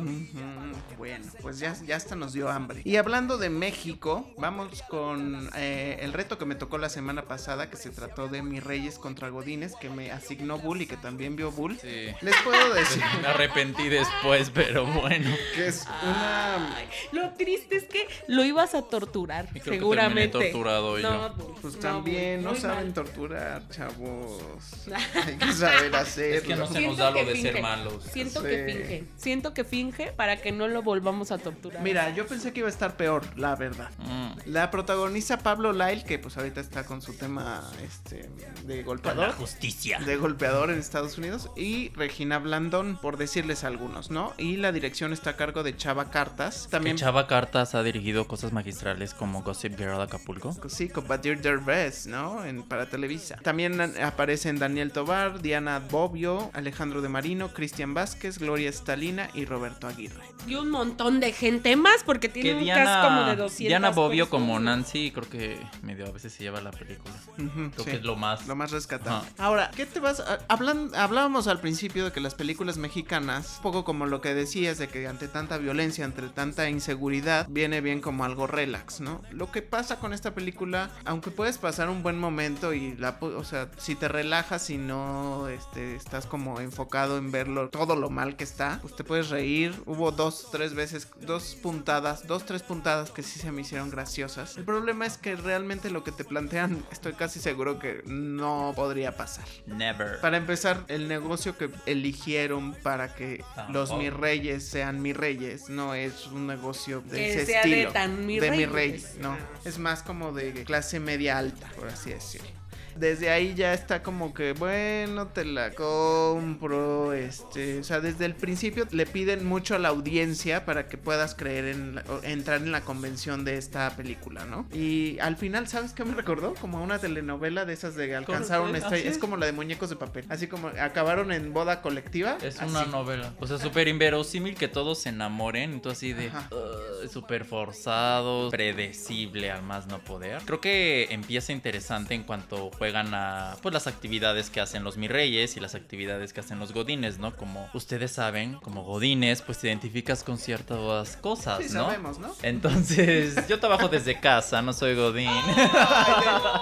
Bueno, pues ya, ya hasta nos dio hambre. Y hablando de México, vamos con eh, el reto que me tocó la semana pasada, que se trató de mis reyes contra Godines, que me asignó Bull y que también vio Bull. Sí. Les puedo decir Me arrepentí después, pero bueno. que es una... Ay, lo triste es que lo ibas a torturar, Y creo que terminé seguramente. torturado yo. No, Bull, Pues no, también no saben mal. torturar, chavos. Hay que saber hacerlo. Es que no se Siento nos da lo de ser malos. Siento Sí. que finge. Siento que finge para que no lo volvamos a torturar. Mira, yo pensé que iba a estar peor, la verdad. Mm. La protagoniza Pablo Lyle, que pues ahorita está con su tema este, de golpeador. justicia. de golpeador en Estados Unidos y Regina Blandón, por decirles algunos, ¿no? Y la dirección está a cargo de Chava Cartas. También Que Chava Cartas ha dirigido cosas magistrales como Gossip Girl Acapulco. Sí, con Badir Derbez, ¿no? En, para Televisa. También aparecen Daniel Tobar, Diana Bobbio, Alejandro de Marino, Cristian Vázquez, Gloria Stalina y Roberto Aguirre. Y un montón de gente más porque tiene un cast como de 200 Diana Bobbio como. Nancy, creo que medio a veces se lleva la película. Creo sí. que es lo más. Lo más rescatable. Ajá. Ahora, ¿qué te vas a- hablan, hablábamos al principio de que las películas mexicanas, un poco como lo que decías de que ante tanta violencia, ante tanta inseguridad, viene bien como algo relax, ¿no? Lo que pasa con esta película, aunque puedes pasar un buen momento y la, o sea, si te relajas y no este, estás como enfocado en verlo, todo lo mal que está, pues te puedes reír. Hubo dos, tres veces, dos puntadas, dos, tres puntadas que sí se me hicieron graciosas. El problema es que realmente lo que te plantean, estoy casi seguro que no podría pasar. Never. Para empezar, el negocio que eligieron para que los mis reyes sean mis reyes no es un negocio de Que ese sea de estilo. tan mi de mis reyes. reyes, no. Es más como de clase media alta, por así decirlo. Desde ahí ya está como que, bueno, te la compro, este, o sea, desde el principio le piden mucho a la audiencia para que puedas creer en, la- entrar en la convención de esta película, ¿no? Y al final, ¿sabes qué me recordó? Como a una telenovela de esas de alcanzar una estrella, así es como la de muñecos de papel, así como acabaron en boda colectiva. Es así. una novela. O sea, súper inverosímil que todos se enamoren. Tú así de. "Ugh", súper forzado. Predecible al más no poder. Creo que empieza interesante en cuanto juegan a. Pues las actividades que hacen los mi reyes y las actividades que hacen los godines, ¿no? Como ustedes saben, como godines, pues te identificas con ciertas cosas, Sí, ¿no? sabemos, ¿no? Entonces, yo trabajo desde casa, no soy godín.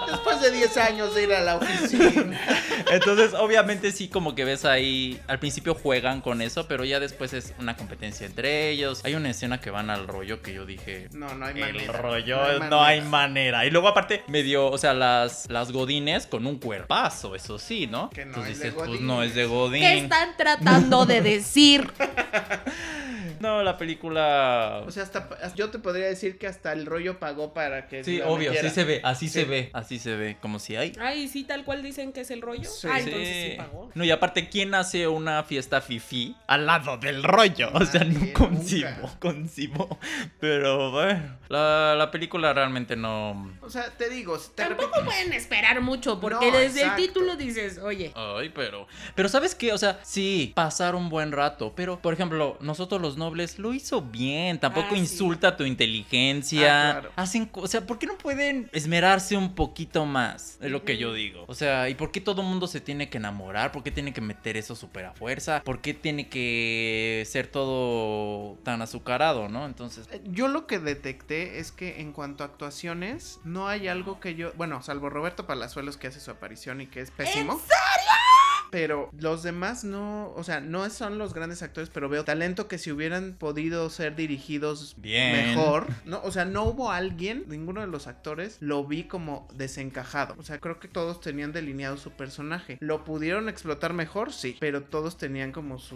Después de 10 años de ir a la oficina. Entonces, obviamente sí, como que ves ahí, al principio juegan con eso, pero ya después es una competencia entre ellos. Hay una escena que van al rollo que yo dije... No, no hay El manera. rollo, no manera. hay, manera. Y luego aparte me dio, o sea, las, las godines con un cuerpazo, eso sí, ¿no? Que no Entonces es de dices, pues godines. no es de godín. ¿Qué están tratando de decir? No, la película... O sea, hasta yo te podría decir que hasta el rollo pagó para que sí, la obvio, metiera. sí se ve, así Sí. se ve, así se ve, como si hay... Ay, sí, tal cual dicen que es el rollo. Sí. ah, entonces sí pagó. No, y aparte, ¿quién hace una fiesta fifi al lado del rollo? O sea, no Nadie, concibo, nunca. concibo. Pero bueno, la, la película realmente no. O sea, te digo, te Tampoco repito. pueden esperar mucho porque No, desde exacto. el título dices, oye, Ay, pero. Pero ¿sabes qué? O sea, sí, pasar un buen rato. Pero, por ejemplo, nosotros los no nobles, lo hizo bien. Tampoco Ah, sí. insulta tu inteligencia. Ah, claro. Hacen, o sea, ¿por qué no pueden esmerarse un poquito más? Es lo que yo digo. O sea, ¿y por qué todo el mundo se tiene que enamorar? ¿Por qué tiene que meter eso súper a fuerza? ¿Por qué tiene que ser todo tan azucarado, no? Entonces, Eh, Yo lo que detecté es que en cuanto a actuaciones, no hay algo que yo. Bueno, salvo Roberto Palazuelos que hace su aparición y que es pésimo. Pero los demás no, o sea, no son los grandes actores, pero veo talento que si hubieran podido ser dirigidos Bien. mejor, no, o sea, no hubo alguien, ninguno de los actores lo vi como desencajado. O sea, creo que todos tenían delineado su personaje. Lo pudieron explotar mejor, sí, pero todos tenían como su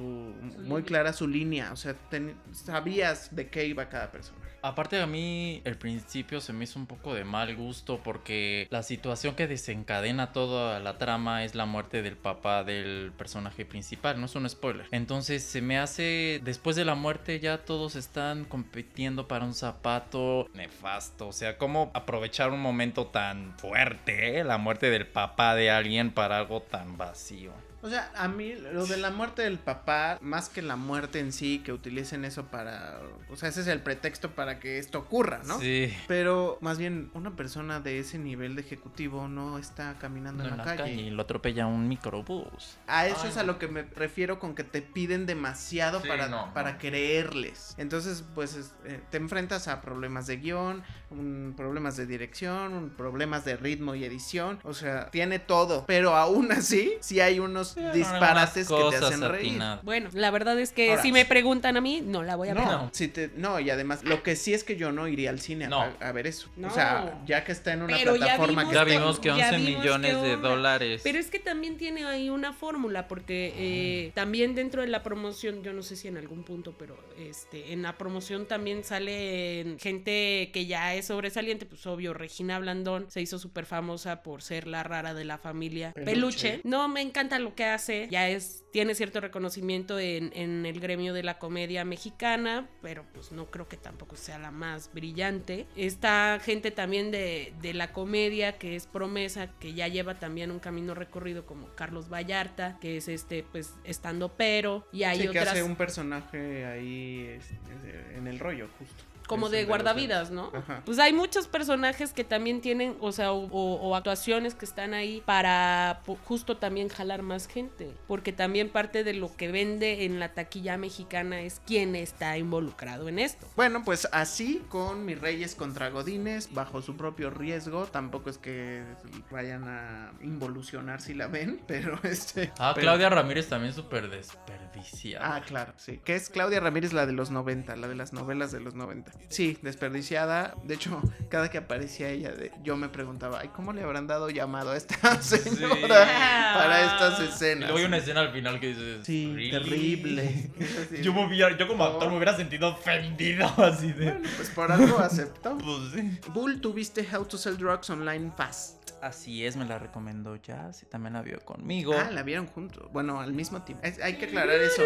muy clara su línea, o sea, ten- sabías de qué iba cada persona. Aparte a mí el principio se me hizo un poco de mal gusto porque la situación que desencadena toda la trama es la muerte del papá del personaje principal, no es un spoiler. Entonces se me hace, después de la muerte ya todos están compitiendo para un zapato nefasto, o sea, cómo aprovechar un momento tan fuerte, eh? la muerte del papá de alguien para algo tan vacío. O sea, a mí lo de la muerte del papá, más que la muerte en sí, que utilicen eso para... O sea, ese es el pretexto para que esto ocurra, ¿no? Sí. Pero más bien, una persona de ese nivel de ejecutivo no está caminando No, en la, calle. y lo atropella un microbús. A eso Ay, es a lo que me refiero con que te piden demasiado Sí, para, no, para no. creerles. Entonces, pues es- eh, te enfrentas a problemas de guion, un- problemas de dirección, un- problemas de ritmo y edición. O sea, tiene todo. Pero aún así, sí hay unos disparates que te hacen reír. Bueno, la verdad es que Ahora, si me preguntan a mí, no la voy a ver. No, si te- no, y además, lo que sí es que yo no iría al cine a No. pa- a, ver eso. No. O sea, ya que está en una Pero ya plataforma vimos que Ya vimos que Ya 11 vimos millones que de dólares. Pero es que también tiene ahí una fórmula, porque eh, también dentro de la promoción, yo no sé si en algún punto, pero este, en la promoción también sale gente que ya es sobresaliente, pues obvio, Regina Blandón se hizo súper famosa por ser la rara de la familia Peluche. Peluche. No, me encanta lo que hace, ya es, tiene cierto reconocimiento en, en el gremio de la comedia mexicana, pero pues no creo que tampoco sea la más brillante. Está gente también de, de la comedia que es promesa, que ya lleva también un camino recorrido como Carlos Vallarta, que es este pues estando pero y hay Sí, que hace un personaje ahí este, en el rollo, justo. Como de guardavidas, ¿no? Ajá. Pues hay muchos personajes que también tienen, o sea, o, o- o actuaciones que están ahí para justo también jalar más gente, porque también parte de lo que vende en la taquilla mexicana es quién está involucrado en esto. Bueno, pues así con mis reyes contra godines, bajo su propio riesgo. Tampoco es que vayan a involucionar si la ven, pero este. Ah, pero- Claudia Ramírez también súper desperdiciada. Ah, claro, sí. Que es Claudia Ramírez, la de los 90, la de las novelas de los 90. Sí, desperdiciada. De hecho, cada que aparecía ella, yo me preguntaba, ay, ¿cómo le habrán dado llamado a esta señora para estas Y escenas? luego hay una escena al final que dices. Sí, "¿Really?". terrible. Yo, me hubiera- yo como actor me hubiera sentido ofendido así de. Bueno, pues por algo aceptó. Pues sí. Bull, ¿tuviste How to Sell Drugs Online Fast? Así es, me la recomendó ya. Sí, también la vio conmigo. Ah, la vieron juntos. Bueno, al mismo tiempo. Es- hay que aclarar eso.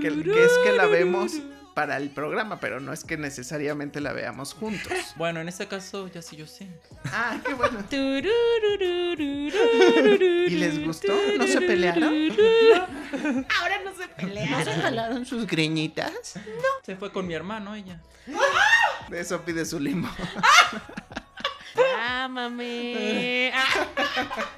Que, que es que la vemos para el programa, pero no es que necesariamente la veamos juntos. Bueno, en este caso, ya sí yo sé. Ah, qué bueno. ¿Y ¿Y les gustó? ¿No se pelearon? Ahora no se ¿No pelean. se jalaron sus greñitas? Se fue con mi hermano, ella. De eso pide su limo. Ámame. Ah.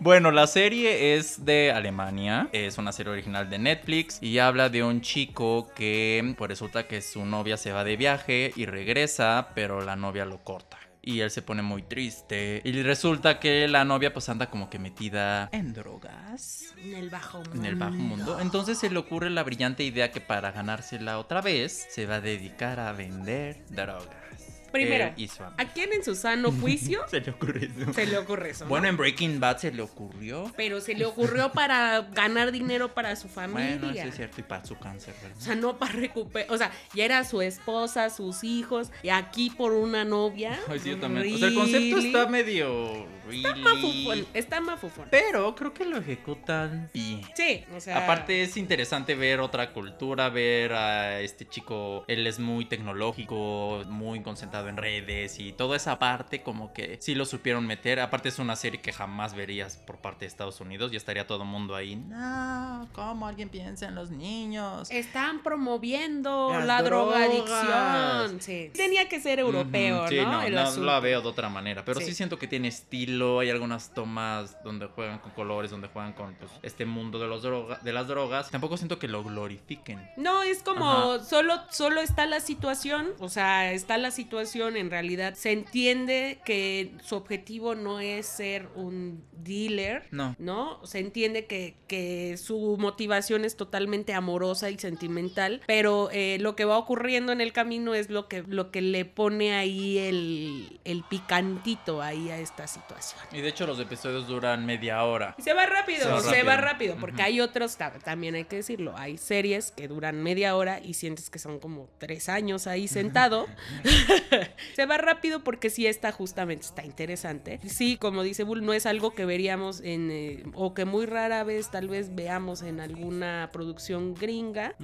Bueno, la serie es de Alemania, es una serie original de Netflix y habla de un chico que pues resulta que su novia se va de viaje y regresa, pero la novia lo corta. Y él se pone muy triste. Y resulta que la novia pues anda como que metida en drogas. En el bajo mundo. En el bajo mundo. Entonces se le ocurre la brillante idea que para ganársela otra vez se va a dedicar a vender drogas. Primero, amigo. ¿A quién en su sano juicio Se le ocurre eso. se le ocurre eso? no? Bueno, en Breaking Bad se le ocurrió. Pero se le ocurrió para ganar dinero para su familia. Bueno, eso es cierto, y para su cáncer, ¿verdad? O sea, no para recuperar. O sea, ya era su esposa, sus hijos, y aquí por una novia. Ay, sí, yo también. O sea, el concepto Really? está medio. Está really, mafufón. Está mafufón. Pero creo que lo ejecutan bien. Sí, o sea. Aparte es interesante ver otra cultura, ver a este chico, él es muy tecnológico, muy concentrado comentado en redes y toda esa parte como que sí lo supieron meter. Aparte es una serie que jamás verías por parte de Estados Unidos y estaría todo el mundo ahí. No, ¿cómo alguien piensa en los niños? Están promoviendo Las la drogas. drogadicción. Sí. Tenía que ser europeo, Ujú, sí, ¿no? no, El no asunto. la veo de otra manera. Pero sí. Sí. siento que tiene estilo. Hay algunas tomas donde juegan con colores, donde juegan con pues, este mundo de, los droga- de las drogas. Tampoco siento que lo glorifiquen. No, es como solo, solo está la situación, o sea, está la situación, en realidad se entiende que su objetivo no es ser un dealer, No. ¿no? Se entiende que, que su motivación es totalmente amorosa y sentimental, pero eh, lo que va ocurriendo en el camino es lo que, lo que le pone ahí el, el picantito ahí a esta situación. Y de hecho los episodios duran media hora. Y se va rápido, Se va se va rápido. porque hay otros, ta- también hay que decirlo, hay series que duran media hora y sientes que son como tres años ahí sentado. se va rápido porque sí está justamente, está interesante. Sí, como dice Bull, no es algo que veríamos en, eh, o que muy rara vez tal vez veamos en alguna producción gringa.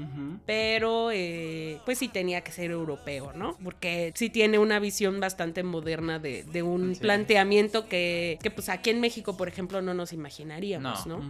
Pero, eh, pues sí tenía que ser europeo, ¿no? Porque sí tiene una visión bastante moderna de, de un Sí. planteamiento que, que, pues aquí en México, por ejemplo, no nos imaginaríamos, ¿no?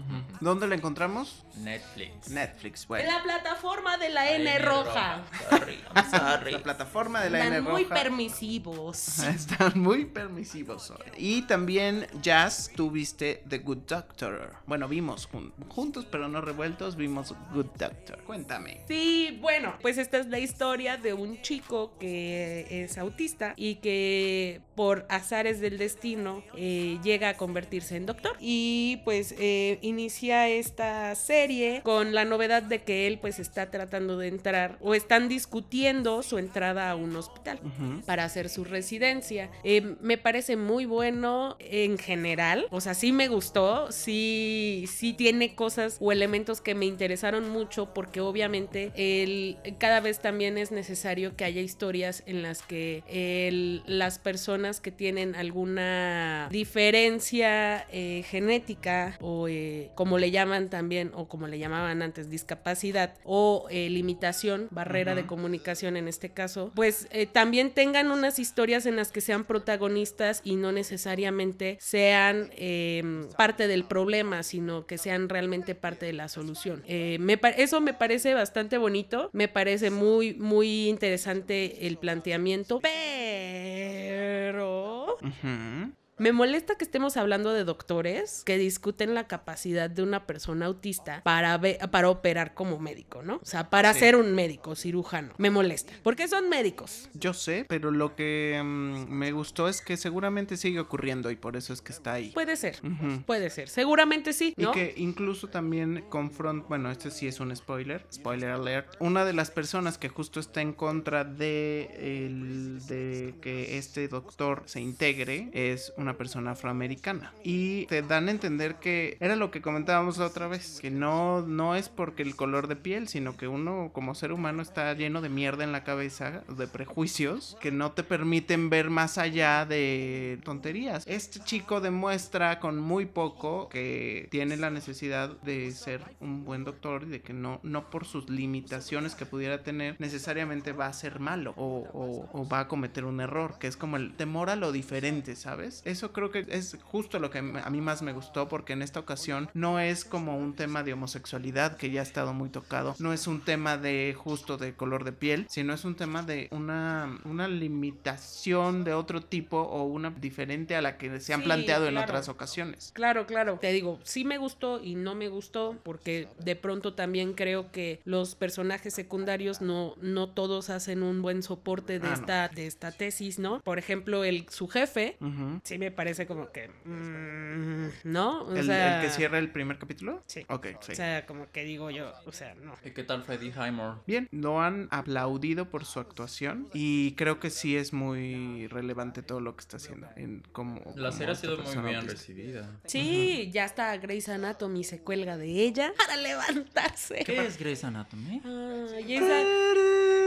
¿Dónde la encontramos? Netflix. Netflix, En bueno. la plataforma de la N, roja. Sorry, I'm sorry. La plataforma de la N muy roja. Permisivos. Están muy permisivos hoy. Y también, Jazz, tú viste The Good Doctor. Bueno, vimos jun- juntos, pero no revueltos, vimos Good Doctor. Cuéntame. Sí, bueno, pues esta es la historia de un chico que es autista y que por azares del destino eh, llega a convertirse en doctor. Y pues eh, inicia esta serie con la novedad de que él pues está tratando de entrar o están discutiendo su entrada a un hospital Ujú. Para hacer su residencia. Eh, me parece muy bueno en general, o sea, sí me gustó, sí, sí tiene cosas o elementos que me interesaron mucho porque obviamente el, cada vez también es necesario que haya historias en las que el- las personas que tienen alguna diferencia eh, genética o eh, como le llaman también o como le llamaban antes discapacidad o limitación, barrera de comunicación en este caso, pues también tengan unas historias en las que sean protagonistas y no necesariamente sean eh, parte del problema, sino que sean realmente parte de la solución. Eh, eso me parece bastante bonito, me parece muy, muy interesante el planteamiento, pero... Ujú. Me molesta que estemos hablando de doctores que discuten la capacidad de una persona autista para, operar como médico, ¿no? O sea, para Sí. ser un médico cirujano. Me molesta. Porque son médicos. Yo sé, pero lo que mm, me gustó es que seguramente sigue ocurriendo y por eso es que está ahí. Puede ser. Puede ser. Seguramente sí, ¿no? Y que incluso también confront, bueno, este sí es un spoiler, spoiler alert. Una de las personas que justo está en contra de el de que este doctor se integre es una persona afroamericana. Y te dan a entender que era lo que comentábamos la otra vez, que no no es porque el color de piel, sino que uno como ser humano está lleno de mierda en la cabeza, de prejuicios que no te permiten ver más allá de tonterías. Este chico demuestra con muy poco que tiene la necesidad de ser un buen doctor y de que no, no por sus limitaciones que pudiera tener necesariamente va a ser malo o, o- o va a cometer un error, que es como el temor a lo diferente, ¿sabes? Eso creo que es justo lo que a mí más me gustó porque en esta ocasión no es como un tema de homosexualidad que ya ha estado muy tocado, no es un tema de justo de color de piel, sino es un tema de una, una limitación de otro tipo o una diferente a la que se han Sí, planteado en otras ocasiones. Claro, claro. Te digo, sí me gustó y no me gustó porque de pronto también creo que los personajes secundarios no, no todos hacen un buen soporte de, Ah, no. esta, de esta tesis, ¿no? Por ejemplo, el, su jefe, Ujú. sí me parece como que... mm, ¿No? O ¿El, sea, el que cierra el primer capítulo? Sí. Ok, sí. O sea, como que digo yo, o sea, no. ¿Y qué tal Freddie Highmore? Bien, lo han aplaudido por su actuación y creo que sí es muy relevante todo lo que está haciendo. En, como, La serie ha sido muy bien autista. recibida. Sí, ya está Grey's Anatomy se cuelga de ella para levantarse. ¿Qué es Grey's Anatomy? Ay, esa-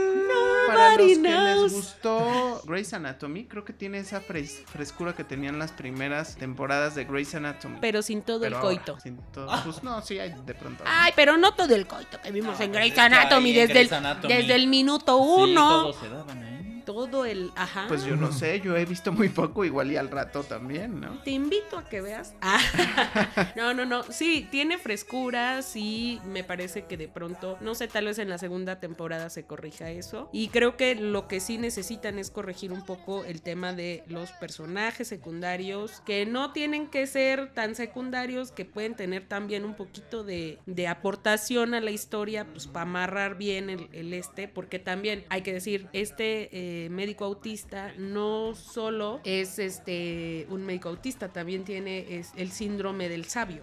Para los que les gustó Grey's Anatomy, creo que tiene esa fres- frescura que tenían las primeras temporadas de Grey's Anatomy. Pero sin todo Pero el ahora, coito. sin todo- pues no, sí hay de pronto. Ay, pero no todo el coito que vimos en Grey's Anatomy en desde, el, desde el minuto Sí, uno. todos se daban. Todo el... Ajá. Pues yo no sé, yo he visto muy poco, igual y al rato también, ¿no? Te invito a que veas. Ah, no, no, no. Sí, tiene frescura, sí, me parece que de pronto, no sé, tal vez en la segunda temporada se corrija eso. Y creo que lo que sí necesitan es corregir un poco el tema de los personajes secundarios, que no tienen que ser tan secundarios, que pueden tener también un poquito de, de aportación a la historia, pues para amarrar bien el, el este, porque también hay que decir, este eh, médico autista no solo es este un médico autista, también tiene es, el síndrome del sabio.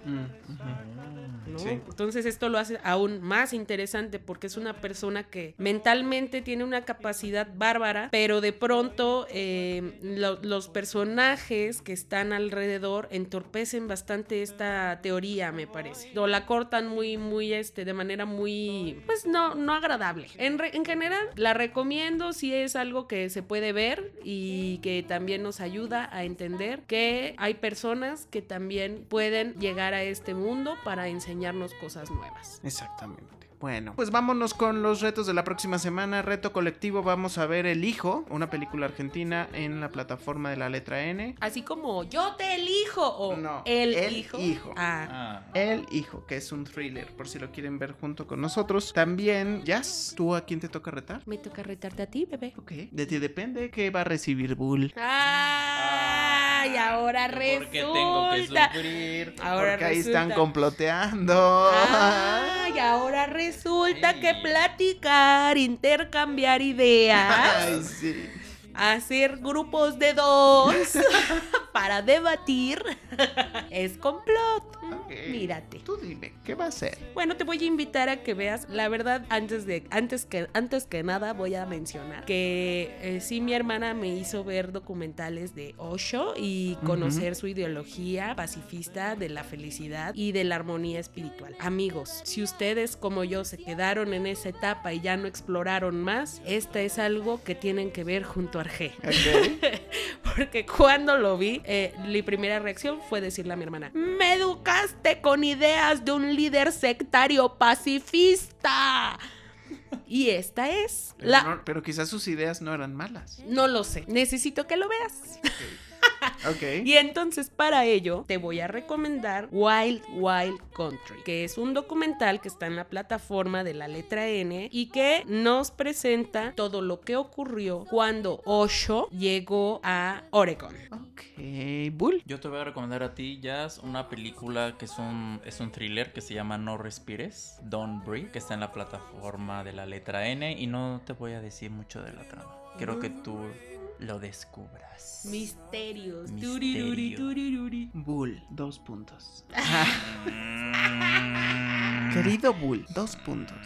¿no? Sí. Entonces esto lo hace aún más interesante porque es una persona que mentalmente tiene una capacidad bárbara, pero de pronto eh, lo- los personajes que están alrededor entorpecen bastante esta teoría, me parece. O la cortan muy, muy, este, de manera muy, pues no, no agradable. En, re- en general, la recomiendo si es algo que se puede ver y que también nos ayuda a entender que hay personas que también pueden llegar a este mundo para enseñarnos cosas nuevas. Exactamente. Bueno, pues vámonos con los retos de la próxima semana. Reto colectivo, vamos a ver El Hijo, una película argentina en la plataforma de la letra N. Así como yo te elijo o No, el, el hijo. hijo. Ah, Ah. El Hijo, que es un thriller, por si lo quieren ver junto con nosotros. También, Jazz, ¿tú a quién te toca retar? me toca retarte a ti, bebé. Ok, de ti depende qué va a recibir Bull. Ay, ahora resulta. ¿Por qué tengo que sufrir? Ahora Porque ahí resulta. están comploteando. Ay, ahora resulta Sí. que platicar, intercambiar ideas, Ay, sí. hacer grupos de dos para debatir es complot. Mírate. Tú dime, ¿qué va a ser? Bueno, te voy a invitar a que veas, la verdad, antes de antes que antes que nada voy a mencionar que eh, sí mi hermana me hizo ver documentales de Osho y conocer su ideología pacifista de la felicidad y de la armonía espiritual. Amigos, si ustedes como yo se quedaron en esa etapa y ya no exploraron más, esta es algo que tienen que ver junto a Arge. Porque cuando lo vi, eh, mi primera reacción fue decirle a mi hermana, me educaste con ideas de un líder sectario pacifista. Y esta es Pero, la... no- pero quizás sus ideas no eran malas. No lo sé, necesito que lo veas. Ok. Y entonces para ello te voy a recomendar Wild Wild Country, que es un documental que está en la plataforma de la letra N y que nos presenta todo lo que ocurrió cuando Osho llegó a Oregon. Ok. Bull. Yo te voy a recomendar a ti, Jazz, una película que es un, es un thriller que se llama No Respires, Don't Breathe, que está en la plataforma de la letra N y no te voy a decir mucho de la trama. Quiero que tú lo descubras. Misterios. Misterio. Turiruri, turiruri. Bull, dos puntos. Mm. Querido Bull, dos puntos.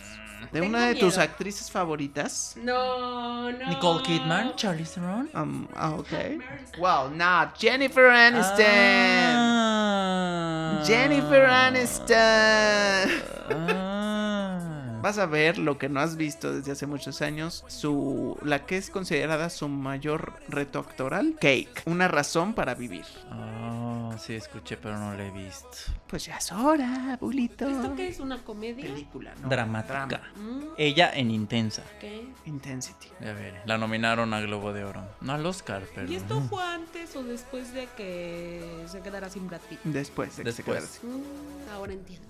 De Tengo una de tus actrices favoritas. No, no. Nicole Kidman, Charlize Theron. Um, ah, ok. Well, not Jennifer Aniston. Ah. Jennifer Aniston. Ah. Vas a ver lo que no has visto desde hace muchos años, su la que es considerada su mayor reto actoral, Cake, una razón para vivir. Ah, sí, escuché, pero no la he visto. Pues ya es hora, bulito. ¿Esto qué es una comedia? Película, ¿no? Dramática. Drama. Mm, Ella en Intensa. ¿qué? Intensity. Ya ver, la nominaron a Globo de Oro. No al Oscar, pero. ¿Y esto fue antes o después de que se quedara sin Brad Pitt? Después de que se Después. quedara así. Mm, ahora entiendo.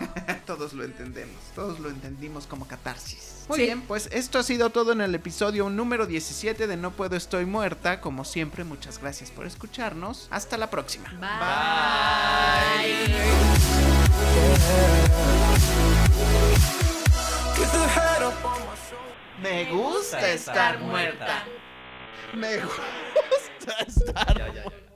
Todos lo entendemos, todos lo entendimos como catarsis. Muy Sí. bien, pues esto ha sido todo en el episodio número 17 de No Puedo Estoy Muerta. Como siempre, muchas gracias por escucharnos. Hasta la próxima. My shoulder. Me gusta estar muerta. Me gusta estar Ya, ya, ya.